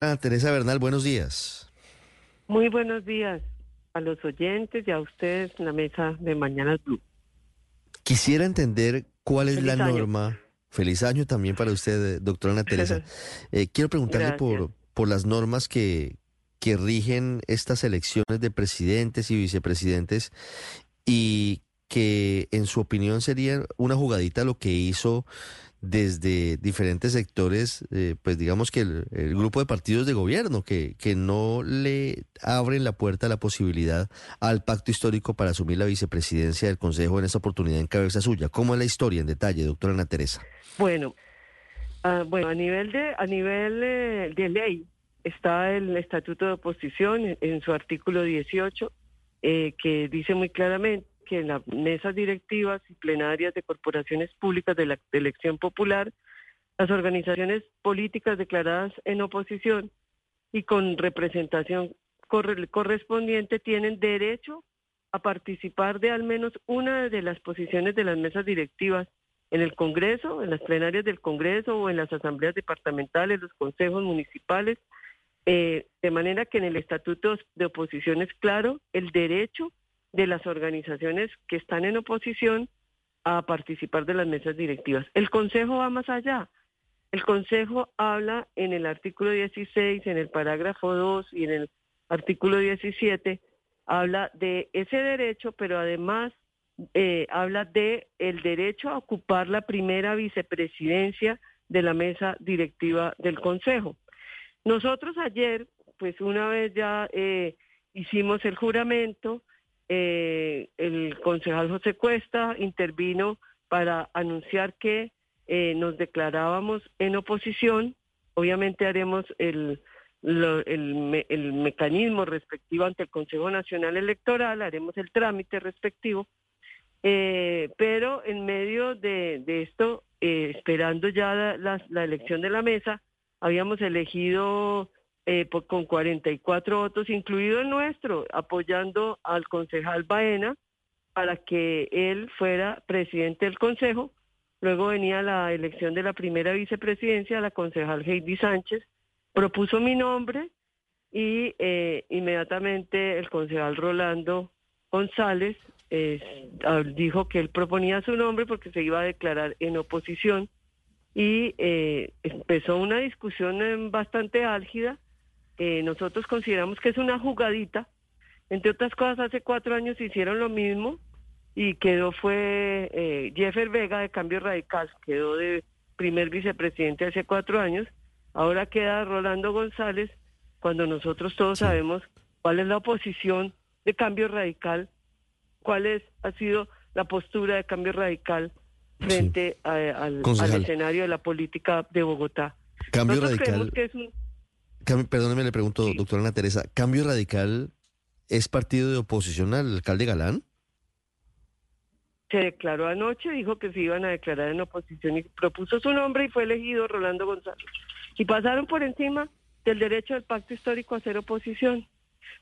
Ah, Teresa Bernal, buenos días. Muy buenos días a los oyentes y a ustedes en la mesa de Mañana Blue. Quisiera entender cuál es Feliz la año. norma. Feliz año también para usted, eh, doctora Ana Teresa. Eh, quiero preguntarle por, por las normas que, que rigen estas elecciones de presidentes y vicepresidentes y que en su opinión sería una jugadita lo que hizo desde diferentes sectores, eh, pues digamos que el, grupo de partidos de gobierno, que, que no le abren la puerta a la posibilidad al pacto histórico para asumir la vicepresidencia del Consejo en esta oportunidad en cabeza suya. ¿Cómo es la historia en detalle, doctora Ana Teresa? Bueno, ah, bueno, a nivel de a nivel eh, de ley está el Estatuto de Oposición en, en su artículo 18 eh, que dice muy claramente que en las mesas directivas y plenarias de corporaciones públicas de la elección popular, las organizaciones políticas declaradas en oposición y con representación corre- correspondiente tienen derecho a participar de al menos una de las posiciones de las mesas directivas en el Congreso, en las plenarias del Congreso o en las asambleas departamentales, los consejos municipales, eh, de manera que en el estatuto de oposición es claro el derecho de las organizaciones que están en oposición a participar de las mesas directivas. El Consejo va más allá. El Consejo habla en el artículo 16, en el parágrafo 2 y en el artículo 17, habla de ese derecho, pero además eh, habla de el derecho a ocupar la primera vicepresidencia de la mesa directiva del Consejo. Nosotros ayer, pues una vez ya eh, hicimos el juramento, eh, el concejal José Cuesta intervino para anunciar que eh, nos declarábamos en oposición. Obviamente haremos el, el, me- el mecanismo respectivo ante el Consejo Nacional Electoral, haremos el trámite respectivo, eh, pero en medio de, esto, eh, esperando ya la elección de la mesa, habíamos elegido eh, por- con 44 votos, incluido el nuestro, apoyando al concejal Baena para que él fuera presidente del consejo. Luego venía la elección de la primera vicepresidencia, la concejal Heidi Sánchez propuso mi nombre y eh, inmediatamente el concejal Rolando González eh, dijo que él proponía su nombre porque se iba a declarar en oposición y eh, empezó una discusión eh, bastante álgida. Eh, nosotros consideramos que es una jugadita. Entre otras cosas, hace cuatro años hicieron lo mismo y quedó fue eh, Jeffer Vega de Cambio Radical, quedó de primer vicepresidente hace cuatro años. Ahora queda Rolando González, cuando nosotros todos Sí. sabemos cuál es la oposición de Cambio Radical, cuál es ha sido la postura de Cambio Radical frente a- al, escenario de la política de Bogotá. Cambio Nosotros radical. creemos que es un perdóneme, le pregunto, Sí. doctora Ana Teresa, ¿Cambio Radical es partido de oposición al alcalde Galán? se declaró anoche, dijo que se iban a declarar en oposición y propuso su nombre y fue elegido Rolando González. Y pasaron por encima del derecho del pacto histórico a hacer oposición.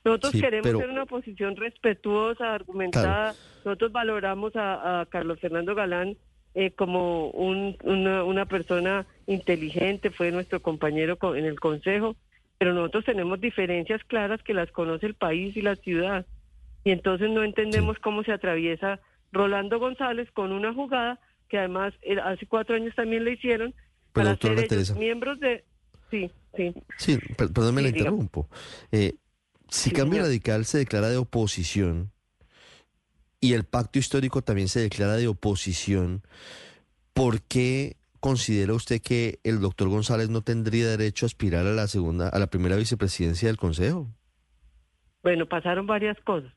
Nosotros Sí, queremos pero- ser una oposición respetuosa, argumentada. Nosotros valoramos a, a Carlos Fernando Galán eh, como un- una, una persona inteligente, fue nuestro compañero co- en el Consejo, pero nosotros tenemos diferencias claras que las conoce el país y la ciudad. Y entonces no entendemos cómo se atraviesa Rolando González con una jugada que además eh, hace cuatro años también le hicieron Pero, para doctora ser ellos miembros de... Sí, sí. Sí, per- perdóneme, le Sí, diga. interrumpo. Eh, si Sí, Cambio señor. Radical se declara de oposición y el pacto histórico también se declara de oposición, ¿por qué considera usted que el doctor González no tendría derecho a aspirar a la segunda, a la primera vicepresidencia del Consejo? Bueno, pasaron varias cosas.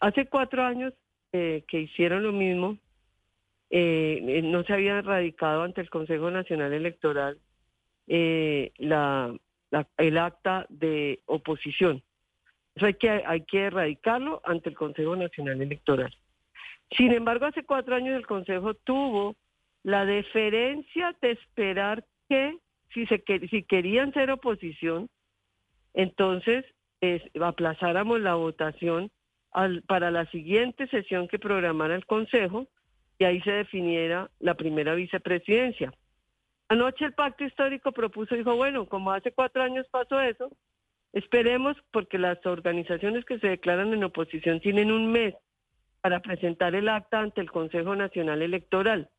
Hace cuatro años eh, que hicieron lo mismo, eh, eh, no se había radicado ante el Consejo Nacional Electoral el acta de oposición. Eso hay que, hay que erradicarlo ante el Consejo Nacional Electoral. Sin embargo, hace cuatro años el Consejo tuvo la deferencia de esperar que si, se, si querían ser oposición, entonces es- aplazáramos la votación al- para la siguiente sesión que programara el Consejo y ahí se definiera la primera vicepresidencia. Anoche el pacto histórico propuso, dijo, bueno, como hace cuatro años pasó eso, esperemos porque las organizaciones que se declaran en oposición tienen un mes para presentar el acta ante el Consejo Nacional Electoral.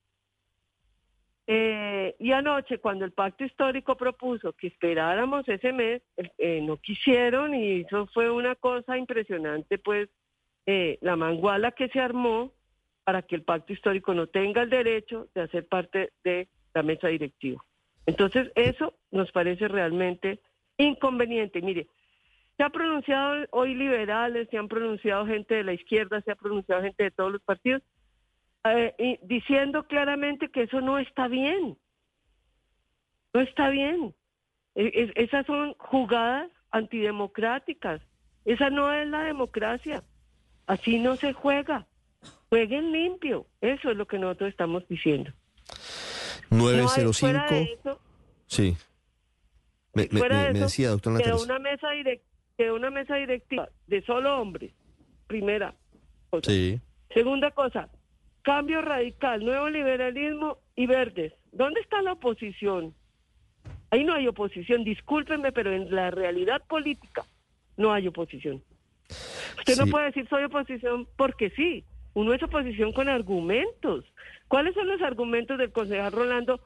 Eh, y anoche, cuando el pacto histórico propuso que esperáramos ese mes, eh, no quisieron y eso fue una cosa impresionante, pues eh, la manguala que se armó para que el pacto histórico no tenga el derecho de hacer parte de la mesa directiva. Entonces, eso nos parece realmente inconveniente. Mire, se ha pronunciado hoy liberales, se han pronunciado gente de la izquierda, se ha pronunciado gente de todos los partidos, eh, diciendo claramente que eso no está bien. No está bien. E, esas son jugadas antidemocráticas. Esa no es la democracia. Así no se juega. Jueguen limpio. Eso es lo que nosotros estamos diciendo. 905. sí. Me, decía, doctor una mesa, una mesa directiva de solo hombres. Primera cosa. Sí. Segunda cosa, cambio radical, nuevo liberalismo y verdes. ¿Dónde está la oposición? Ahí no hay oposición, discúlpenme, pero en la realidad política no hay oposición. Usted no puede decir soy oposición porque sí. Uno es oposición con argumentos. ¿Cuáles son los argumentos del concejal Rolando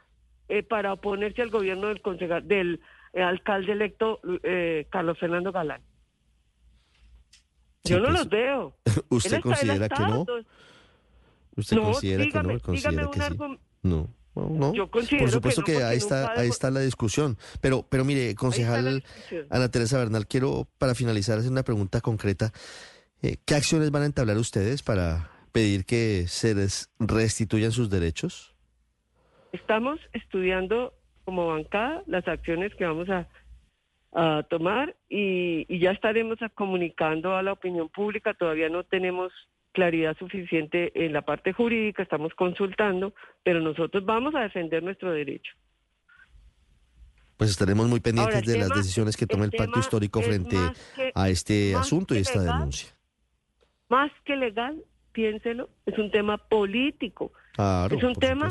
eh, para oponerse al gobierno del concejal, del eh, alcalde electo eh, Carlos Fernando Galán? Yo no pues, los veo. ¿Usted considera que no? ¿Usted considera que no? ¿Considera que sí? No. No, Yo considero Por supuesto que, ahí está, ahí está la discusión. Pero, pero mire, concejal Ana Teresa Bernal, quiero para finalizar hacer una pregunta concreta. ¿Qué acciones van a entablar ustedes para pedir que se les restituyan sus derechos? Estamos estudiando como bancada las acciones que vamos a, tomar y, ya estaremos comunicando a la opinión pública. Todavía no tenemos claridad suficiente en la parte jurídica, estamos consultando, pero nosotros vamos a defender nuestro derecho. Pues estaremos muy pendientes de las decisiones que tome el, pacto histórico frente a este asunto y esta denuncia. Más que legal, piénselo, es un tema político. es un tema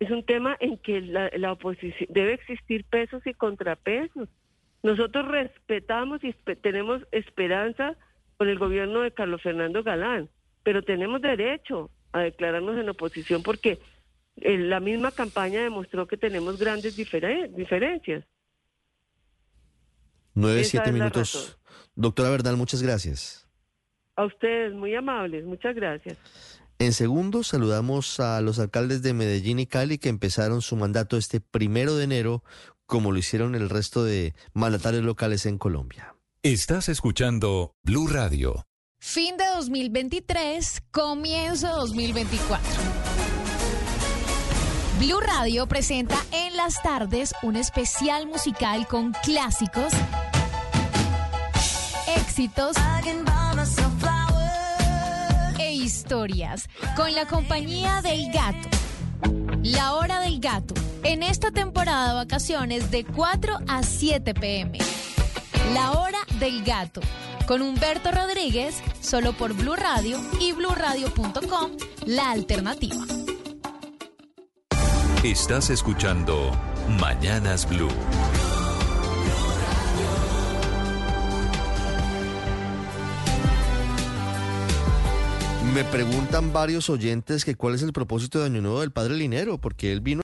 es un tema en que la, oposición debe existir pesos y contrapesos. Nosotros respetamos y tenemos esperanza con el gobierno de Carlos Fernando Galán, pero tenemos derecho a declararnos en oposición porque eh, la misma campaña demostró que tenemos grandes diferencias. Nueve, siete minutos. Doctora Verdal, muchas gracias. A ustedes, muy amables, muchas gracias. En segundo, saludamos a los alcaldes de Medellín y Cali que empezaron su mandato este primero de enero, como lo hicieron el resto de mandatarios locales en Colombia. Estás escuchando Blue Radio. Fin de 2023, comienzo 2024. Blue Radio presenta en las tardes un especial musical con clásicos, éxitos historias con la compañía del gato. La hora del gato. En esta temporada de vacaciones de 4 a 7 pm. La hora del gato. Con Humberto Rodríguez, solo por Blue Radio y bluradio.com, la alternativa. Estás escuchando Mañanas Blue. Me preguntan varios oyentes que cuál es el propósito de Año Nuevo del Padre Linero, porque él vino